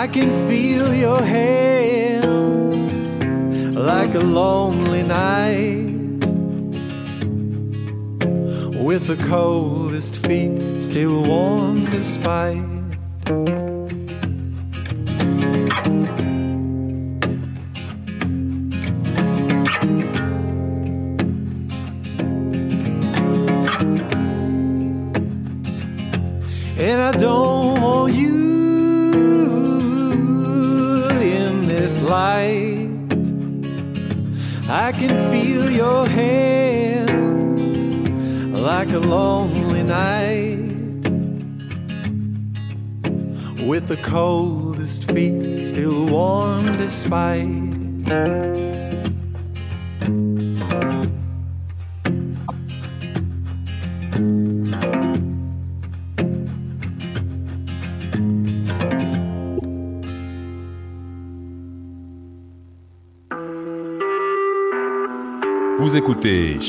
I can feel your hand like a lonely night with the coldest feet still warm despite.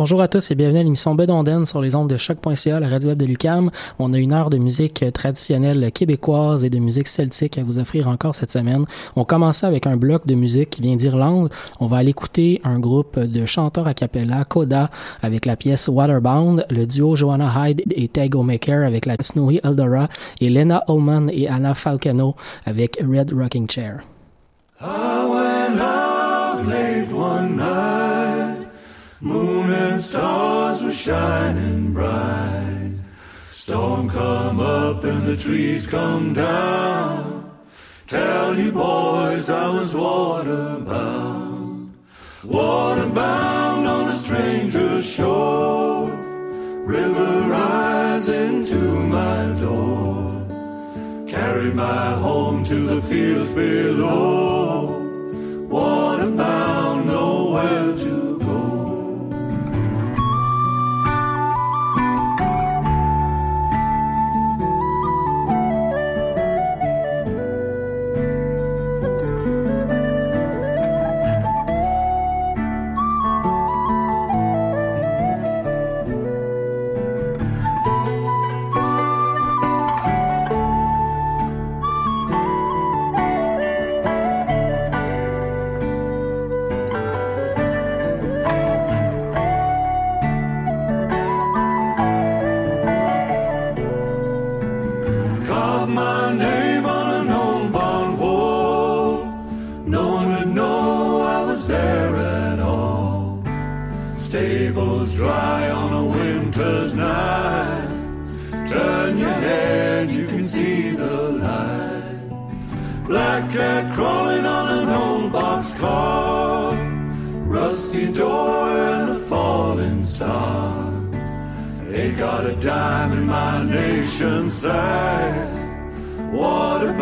Bonjour à tous et bienvenue à l'émission Bedonden sur les ondes de choc.ca, la radio web de Lucam. On a une heure de musique traditionnelle québécoise et de musique celtique à vous offrir encore cette semaine. On commence avec un bloc de musique qui vient d'Irlande. On va aller écouter un groupe de chanteurs a cappella, Coda, avec la pièce Waterbound, le duo Joanna Hyde et Tego Maker avec la Snowy Eldora et Lena Ullman et Anna Falcano avec Red Rocking Chair. Moon and stars were shining bright. Storm come up and the trees come down. Tell you boys I was waterbound. Waterbound on a stranger's shore. River rising to my door. Carry my home to the fields below. Waterbound, nowhere to a dime in my nation's sight. What and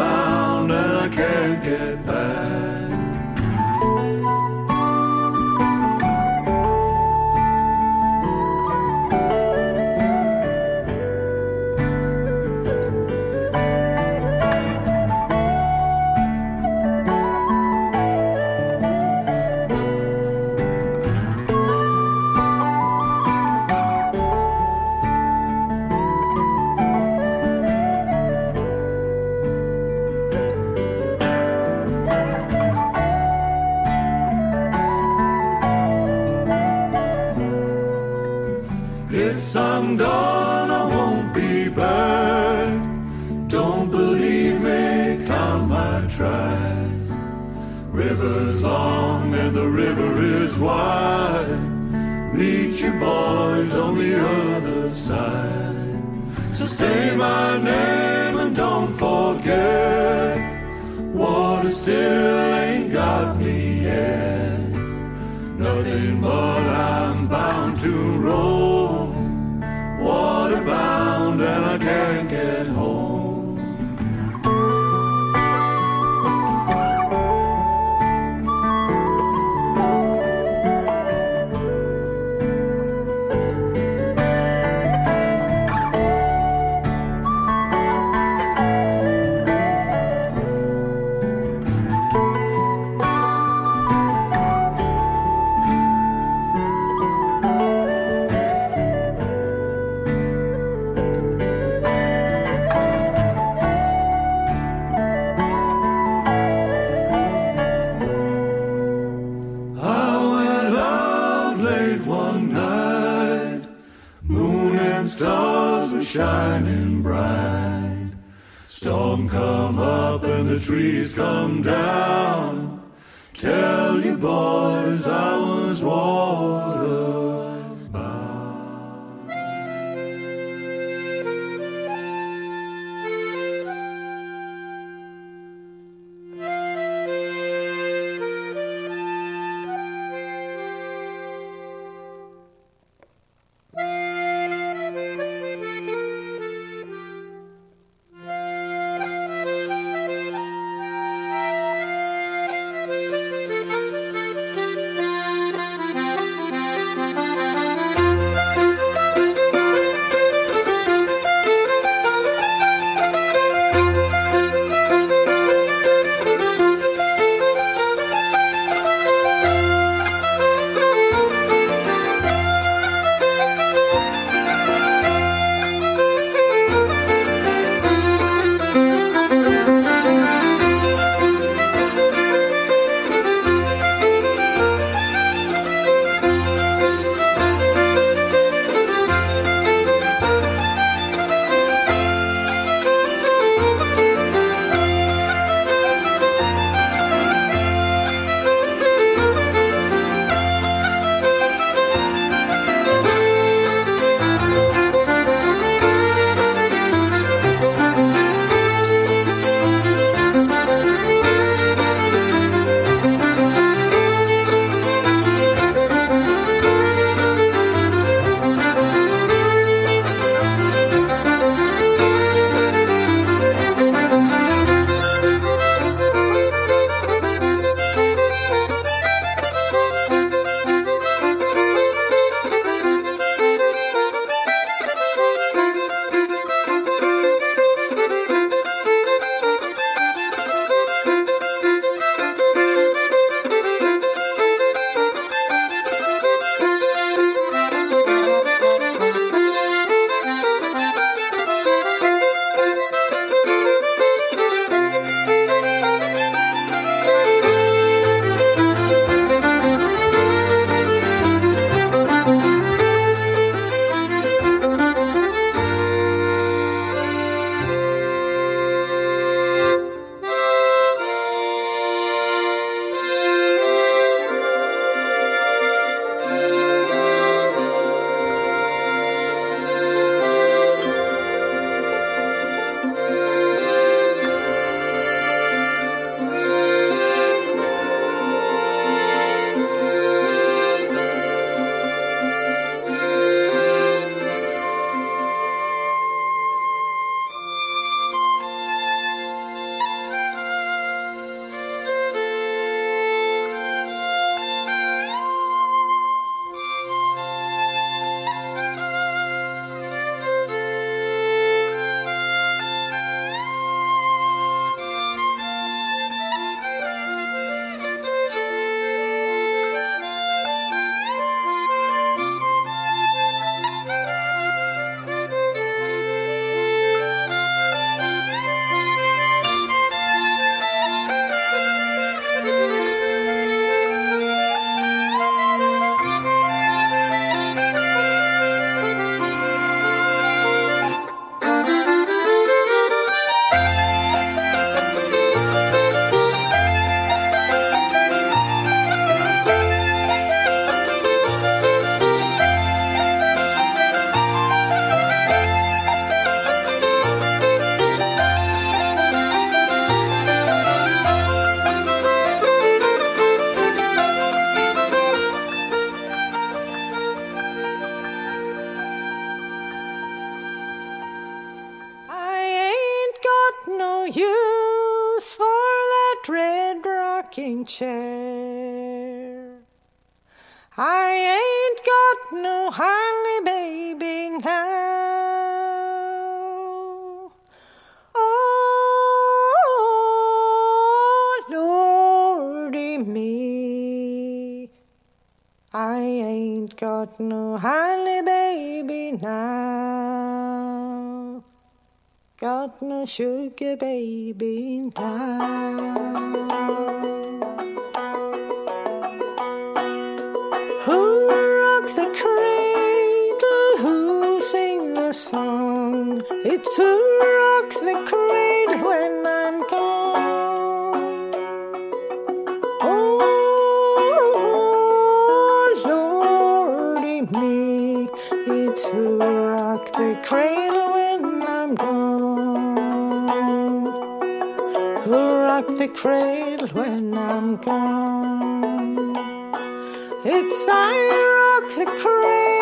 shining bright. Storm come up and the trees come down. Tell you boys I was water got no honey baby now. Got no sugar baby now. Who rocked the cradle? Who sing the song. It's who rocks the cradle. Cradle when I'm gone. It's I rock the cradle,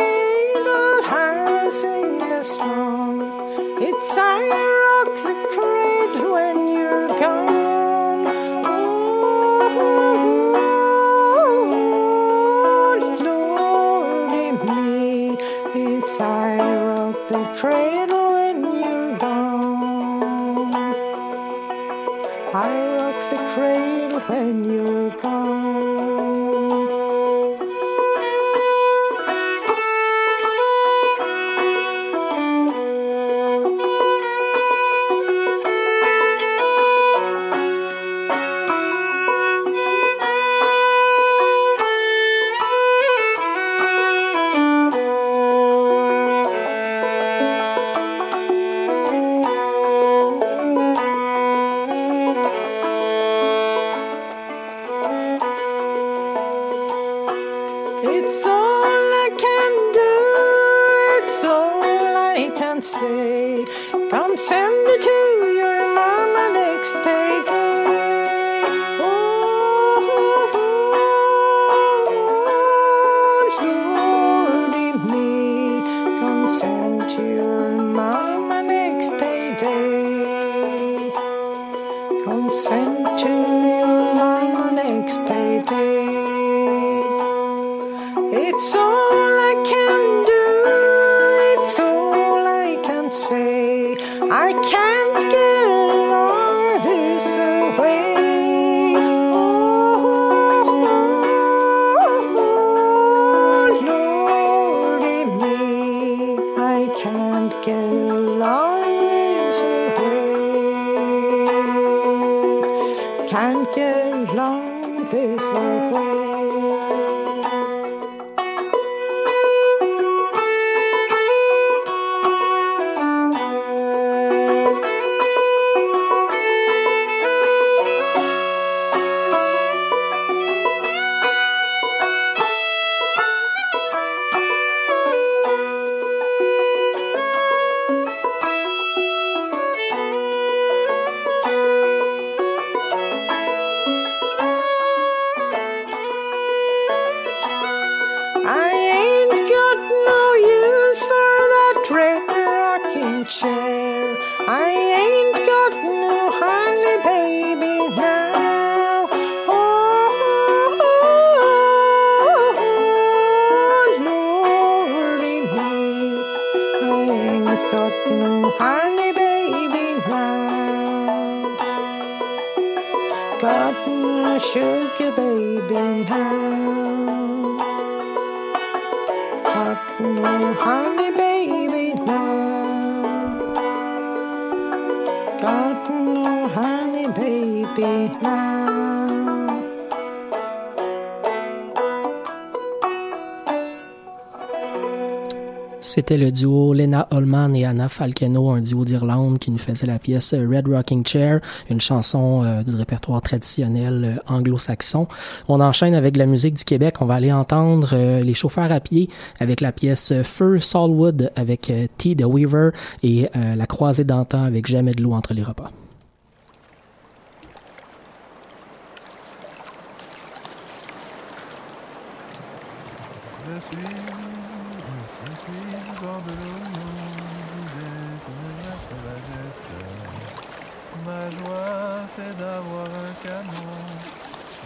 C'était le duo Lena Holman et Anna Falcano, un duo d'Irlande qui nous faisait la pièce Red Rocking Chair, une chanson euh, du répertoire traditionnel euh, anglo-saxon. On enchaîne avec la musique du Québec. On va aller entendre euh, les chauffeurs à pied avec la pièce Fur Salwood avec T. de Weaver et la croisée d'antan avec Jamais de l'eau entre les repas.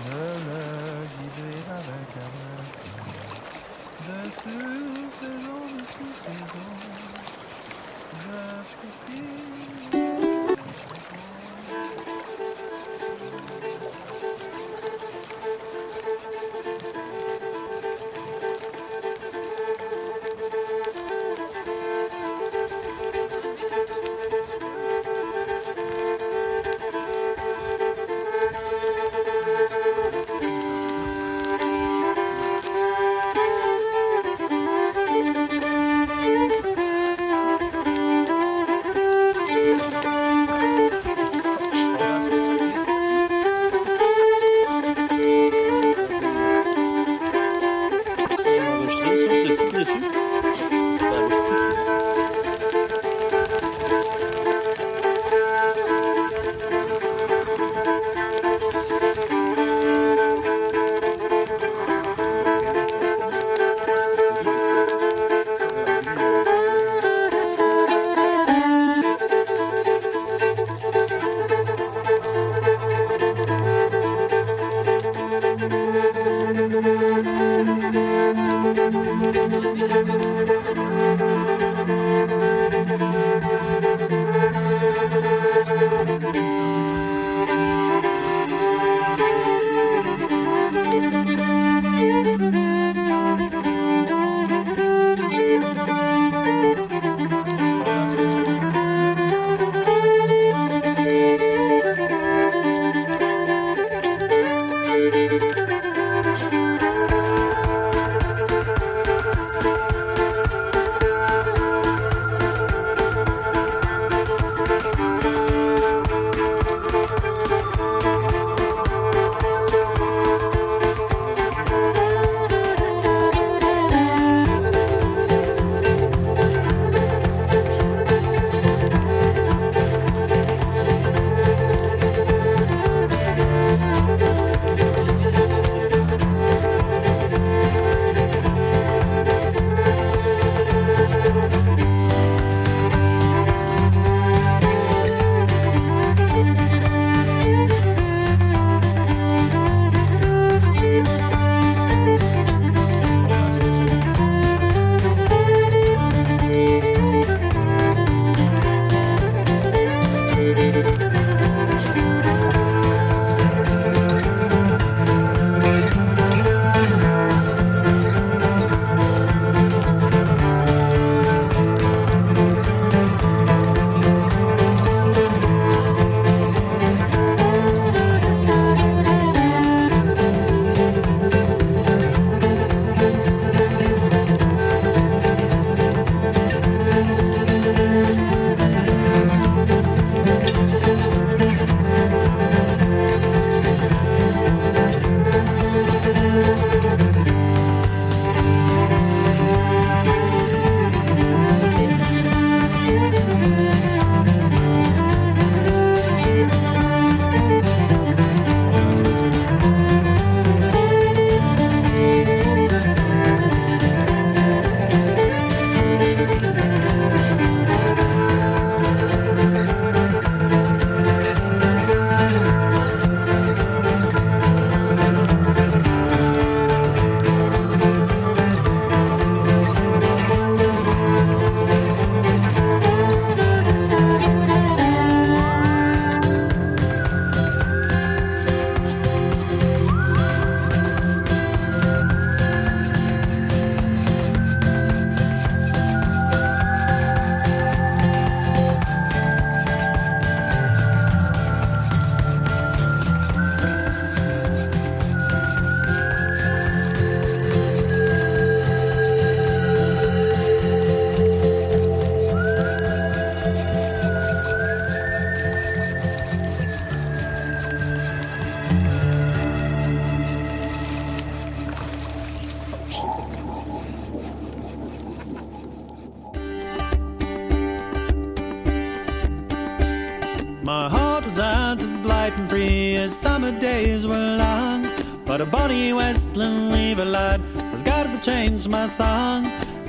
De le guider avec amour. Dessus saison, dessus saison, je profite.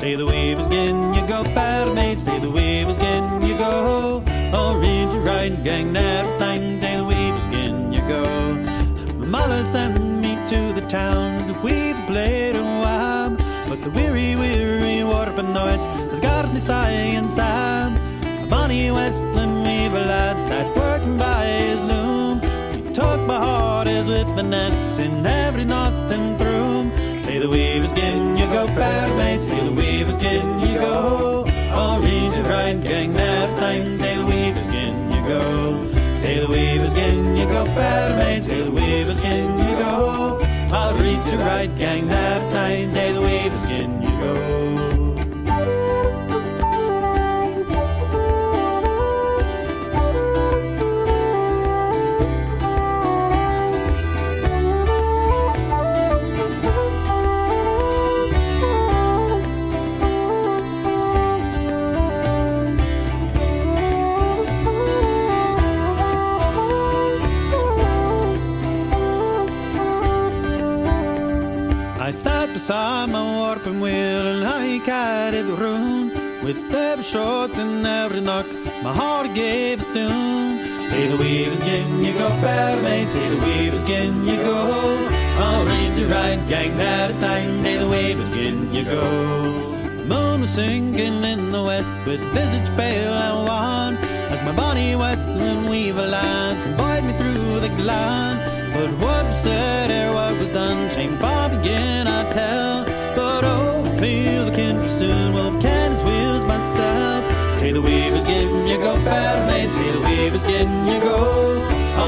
Stay the weavers again, you go, fair mates. Stay the weavers again, you go. Your right gang, never time. Stay the weavers again, you go. My mother sent me to the town to weave a blade and web. But the weary, weary warping noit has got me sighing sad. A bonny Westland weaver lad sat working by his loom. He took my heart as with the nets in every knot and broom. Say the weaver's skin, you go, fair mates. Skin, you go. I'll read your right gang that time. The weaver's skin, you go. The weaver's skin, you go, fair. Say the weaver's skin, you go. I'll read your right gang that time. Hey, the weaver's again, you go. I'll read you right, gang at a time. Hey, the weaver's again, you go. Moon was sinking in the west with visage pale and wan. As my bonny westland weaver lad convoyed me through the glen. But what was said ere what was done, shame Bob again I tell. But oh, feel the country soon will can his wheels myself. Say the weaver's getting you go, fair mates. Say the weaver's getting you go.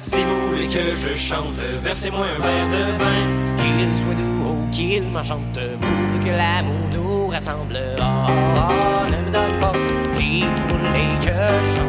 Si vous voulez que je chante, versez-moi un verre de vin. Qu'il soit doux ou qu'il m'enchante, pourvu que l'amour nous rassemble. Ah, ah, ne me donne pas. Si vous voulez que je chante,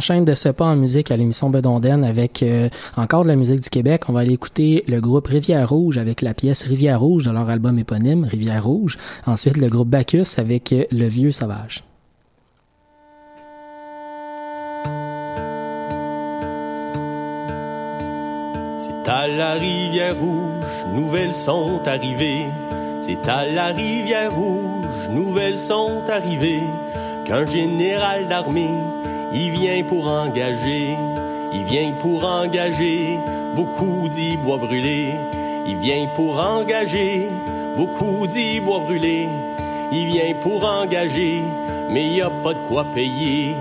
enchaîne de ce pas en musique à l'émission Bedonden avec euh, encore de la musique du Québec. On va aller écouter le groupe Rivière Rouge avec la pièce Rivière Rouge de leur album éponyme Rivière Rouge. Ensuite, le groupe Bacchus avec euh, Le Vieux Sauvage. C'est à la rivière rouge, nouvelles sont arrivées. C'est à la rivière rouge, nouvelles sont arrivées. Qu'un général d'armée, il vient pour engager. Il vient pour engager beaucoup d'y bois brûlés. Il vient pour engager beaucoup d'y bois brûlés. Il vient pour engager, mais y a pas de quoi payer.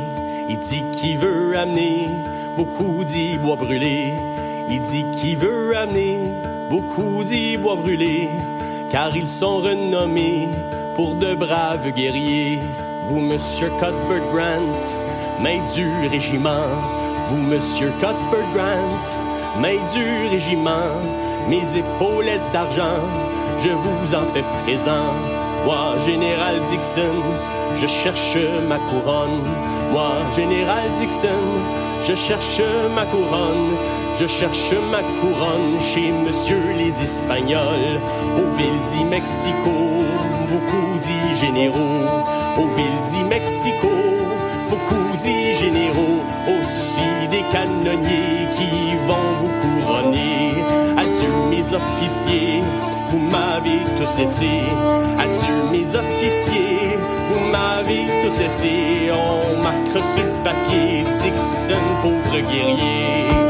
Il dit qu'il veut amener beaucoup d'y bois brûlés. Il dit qu'il veut amener beaucoup d'y bois brûlés, car ils sont renommés pour de braves guerriers. Vous, monsieur Cuthbert Grant, main du régiment. Vous, monsieur Cuthbert Grant, main du régiment. Mes épaulettes d'argent, je vous en fais présent. Moi, général Dixon, je cherche ma couronne. Moi, général Dixon, je cherche ma couronne. Je cherche ma couronne chez monsieur les Espagnols. Aux villes dit Mexico, beaucoup dit généraux. Aux villes dit Mexico, beaucoup dit généraux. Aussi des canonniers qui vont vous couronner. Adieu mes officiers, vous m'avez tous laissé. Adieu mes officiers, vous m'avez tous laissé. On marque sur le papier Dixon, pauvre guerrier.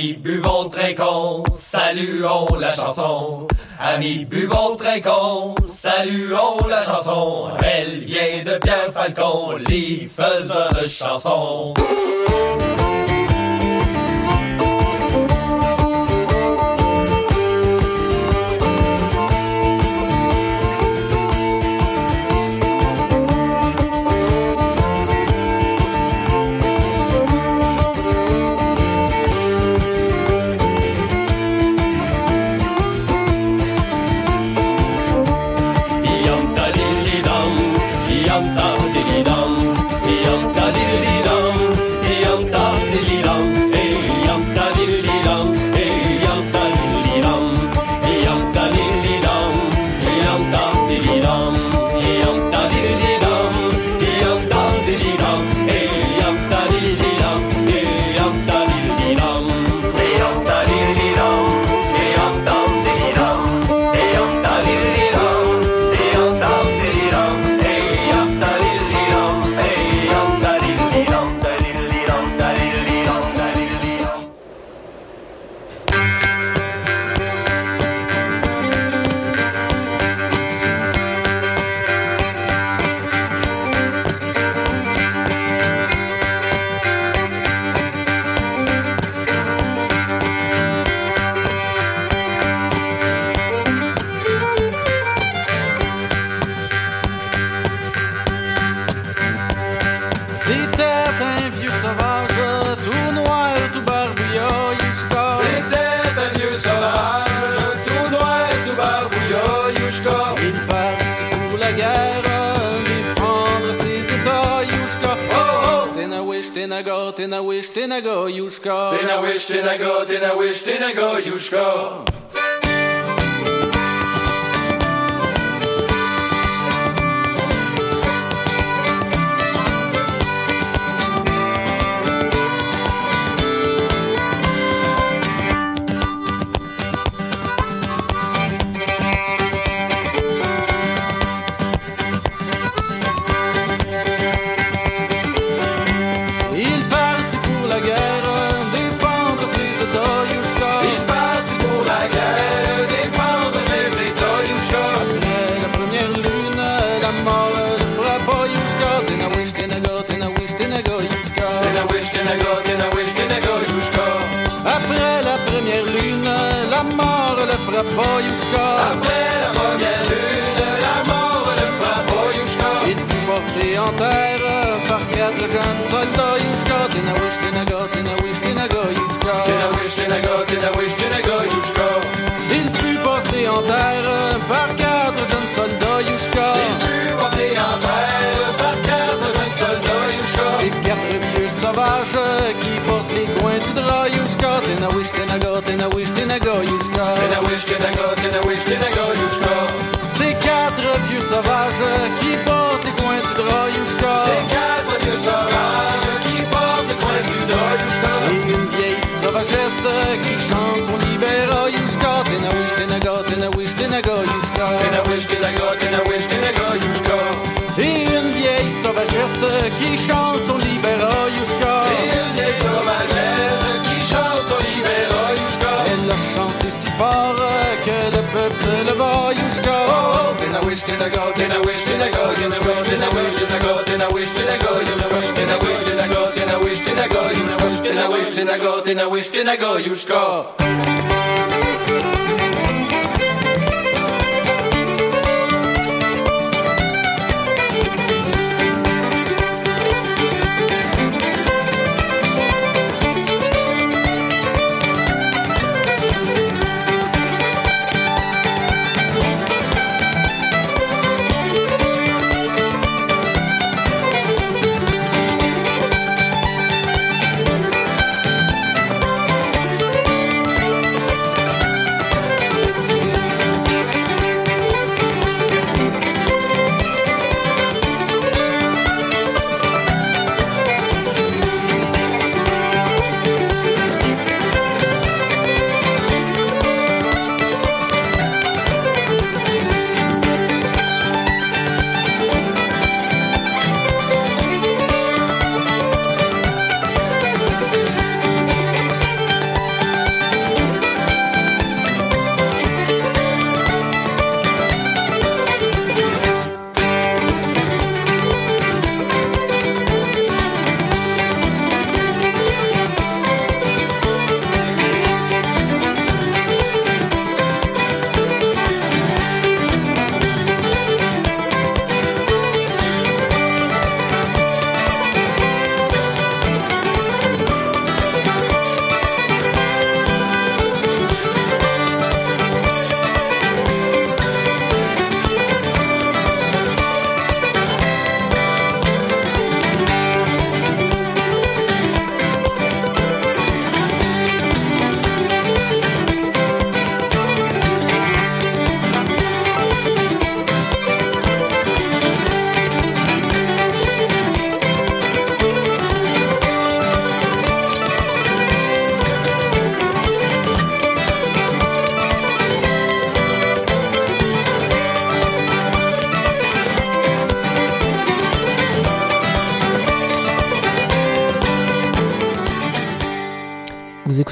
Amis, buvons, trinquons, saluons la chanson. Amis, buvons, trinquons, saluons la chanson. Elle vient de Pierre Falcon, les faiseurs de chansons. C'était un vieux sauvage, tout noir, tout barbouillard, Yushka. C'était un vieux sauvage, tout noir, tout barbouillard, Yushka. Il partit pour la guerre, défendre ses états, Yushka. Oh oh, Tenawish, Tenaga, Tenawish, Tenaga, Yushka. Tenawish, tenago, tenawish, tenago, Yushka. Quatre jeunes soldats, Yushka. Tenawish, Tenaga, Tenawish, Tenaga, Yushka. Tenawish, tenago, tenawish, tenago, Yushka. Il fut en terre par quatre jeunes soldats, Yushka. Il fut en terre par quatre jeunes soldats, Yushka. Ces quatre vieux sauvages qui portent les coins du drap, Tenaga, Tenawish, Tenaga, Yushka. Tenawish, tenago, tenawish, tenago, Yushka. Ces quatre vieux sauvages qui portent sauvages qui portent les coins du drap, Yushka. Et une vieille sauvagesse qui chante son libéra, Yushka. Tenawish, Tenaga, Tenawish, Tenaga, Yushka. Tenawish, tenago, tenawish, tenago, Yushka. Et une vieille sauvagesse qui chante son libéra, Yushka. si fort que le peuple se leva jusqu'à haut. Then I wish, then I go, then I wish, then I go, then I wish, then I wish, then I go, then I wish, then I go, then I wish, then I go, then I wish, then I go, then I wish, then I go, then I wish, then I go.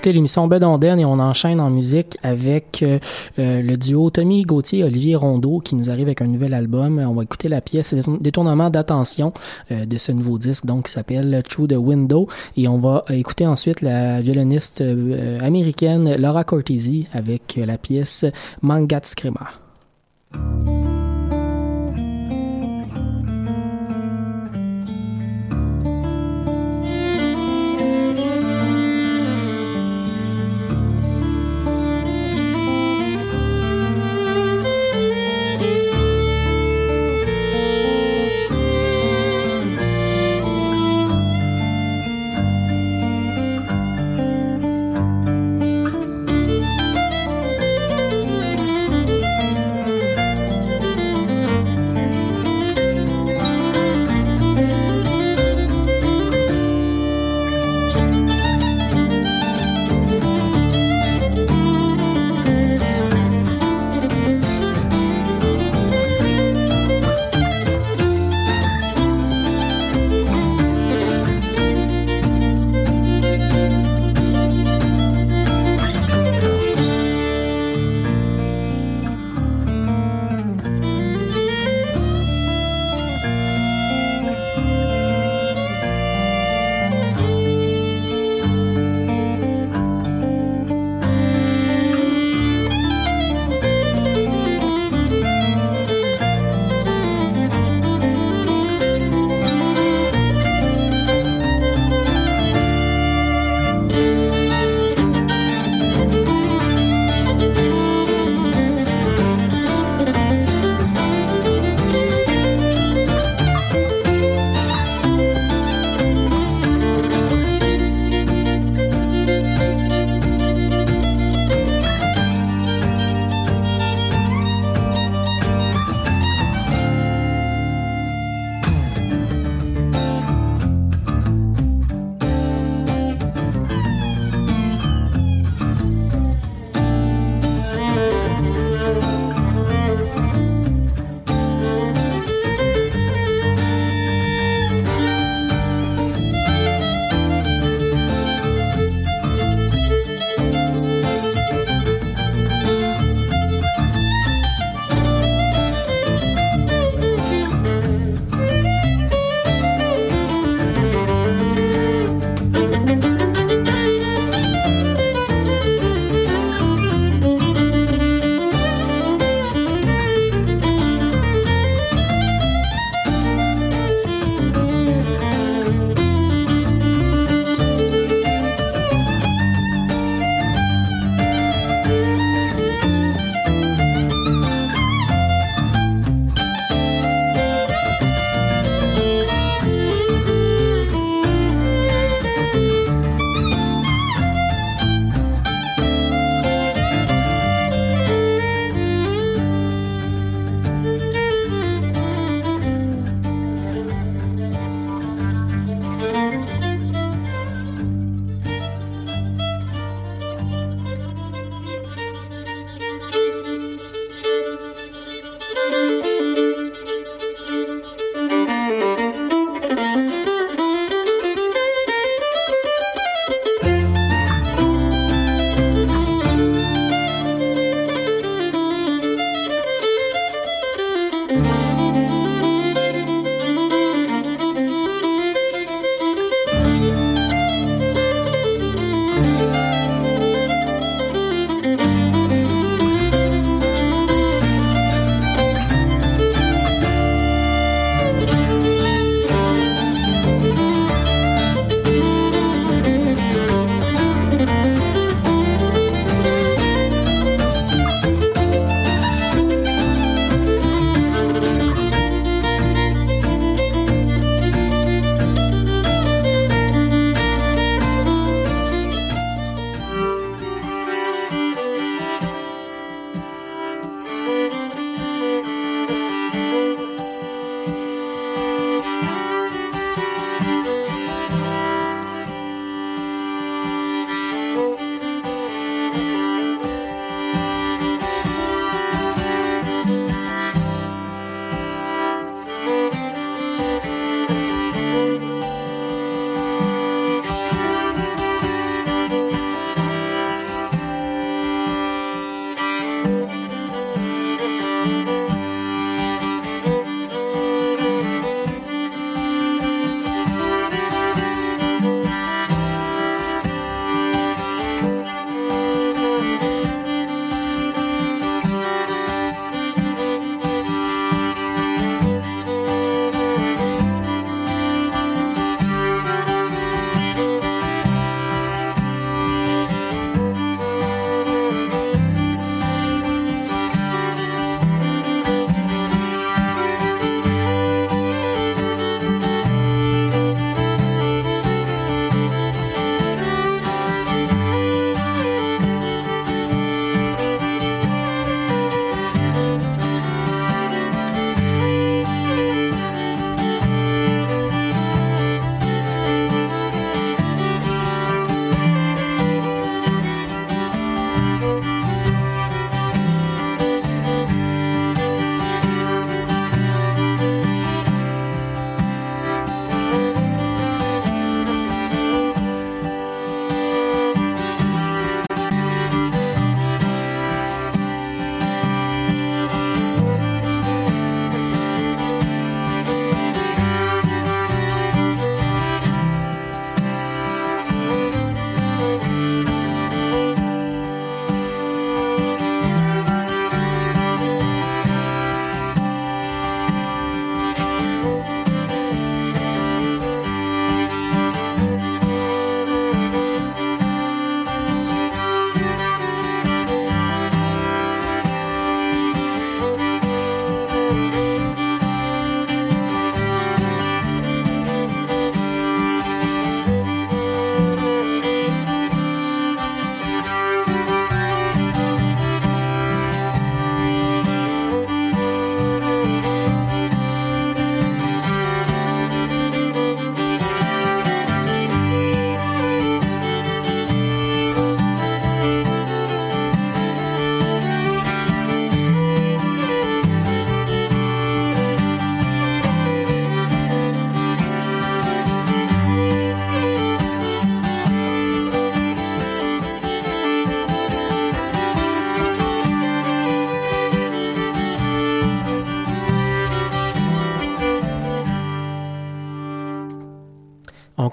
Écoutez l'émission Bedonden et on enchaîne en musique avec euh, euh, le duo Tommy Gauthier Olivier Rondeau qui nous arrive avec un nouvel album. On va écouter la pièce Détournement d'attention euh, de ce nouveau disque donc qui s'appelle Through the Window et on va écouter ensuite la violoniste américaine Laura Cortese avec la pièce Mangat Screamer.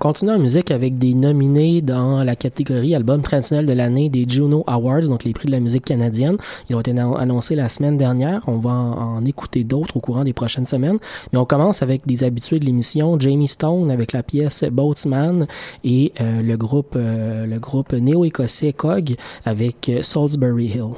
Continue en musique avec des nominés dans la catégorie album traditionnel de l'année des Juno Awards, donc les prix de la musique canadienne. Ils ont été annon- annoncés la semaine dernière. On va en, en écouter d'autres au courant des prochaines semaines. Mais on commence avec des habitués de l'émission, Jamie Stone avec la pièce Boatsman et euh, le groupe euh, le groupe néo-écossais Cog avec euh, Salisbury Hill.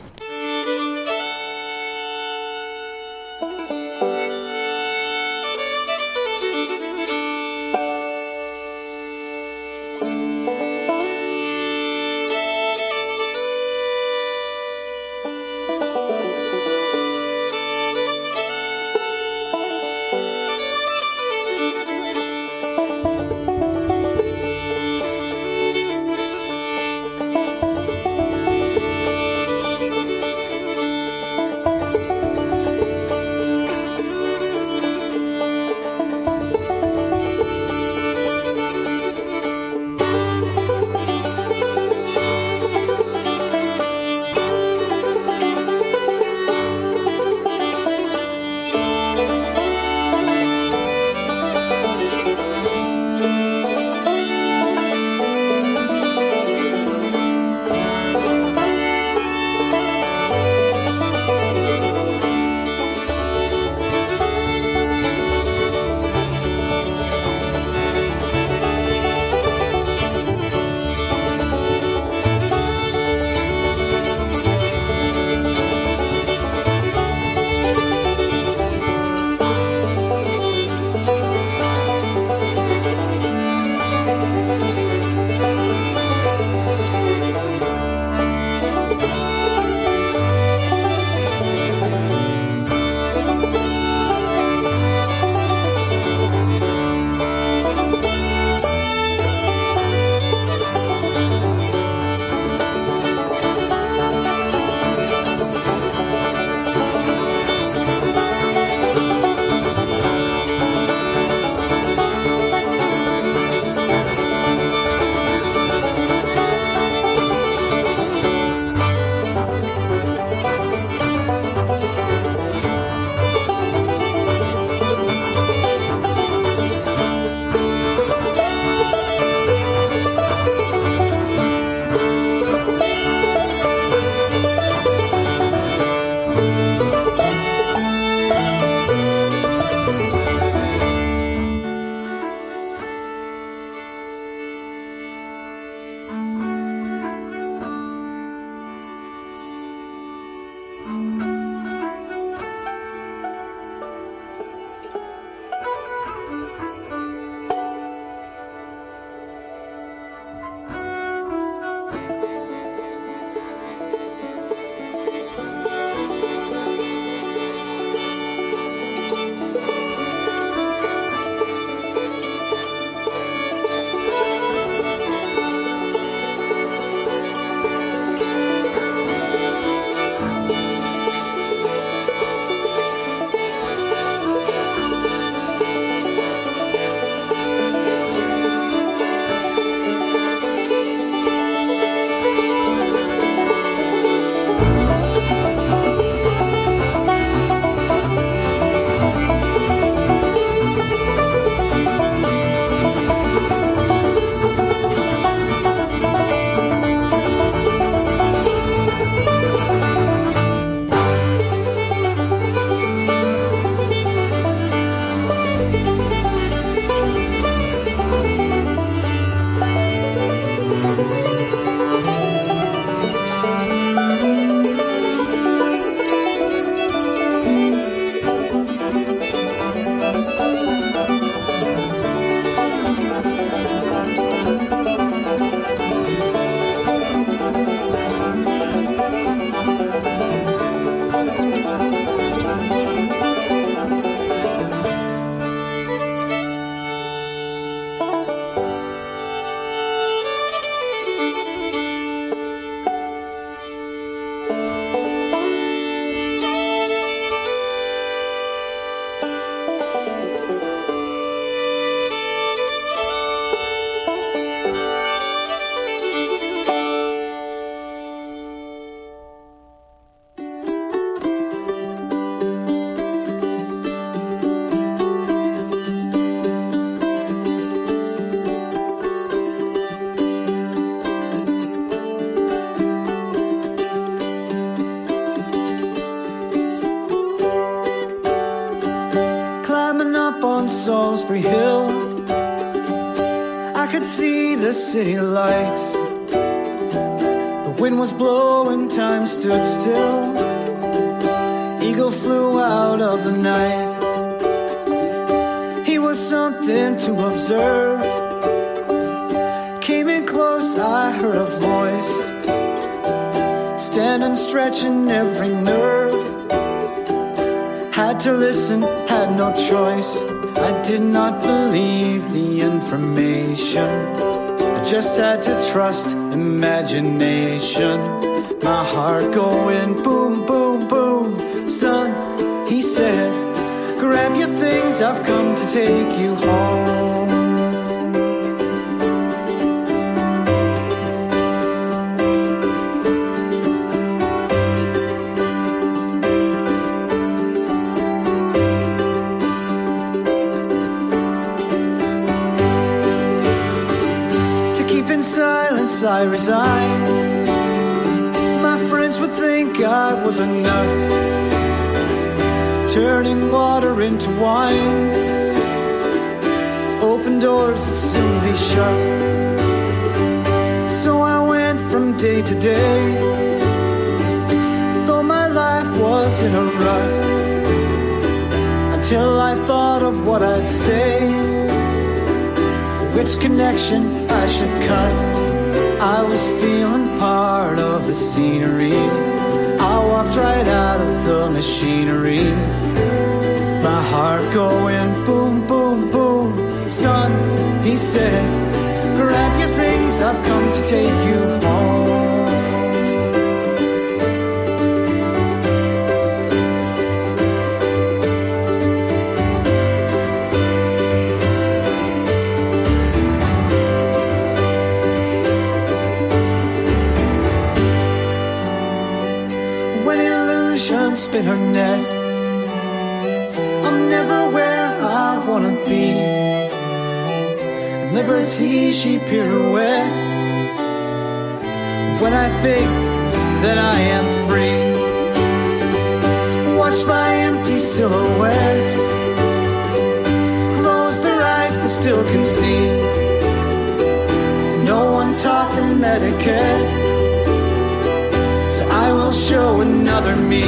Doors would soon be shut. So I went from day to day, though my life was in a rut. Until I thought of what I'd say which connection I should cut. I was feeling part of the scenery. I walked right out of the machinery. My heart going boom. Son, he said, grab your things, I've come to take you Liberty, she pirouette. When I think that I am free, watch my empty silhouettes. Close their eyes, but still can see. No one taught them etiquette. So I will show another me.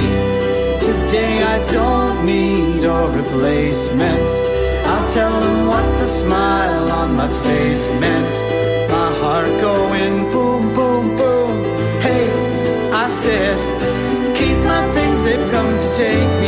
Today I don't need a replacement. Tell them what the smile on my face meant. My heart going boom, boom, boom. Hey, I said, keep my things, they've come to take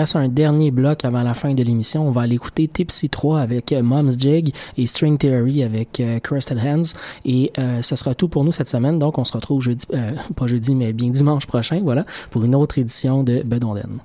reste un dernier bloc avant la fin de l'émission. On va aller écouter Tipsy 3 avec euh, Mom's Jig et String Theory avec euh, Crusted Hands. Et euh, ce sera tout pour nous cette semaine. Donc, on se retrouve jeudi, euh, pas jeudi, mais bien dimanche prochain, voilà, pour une autre édition de Bedonden.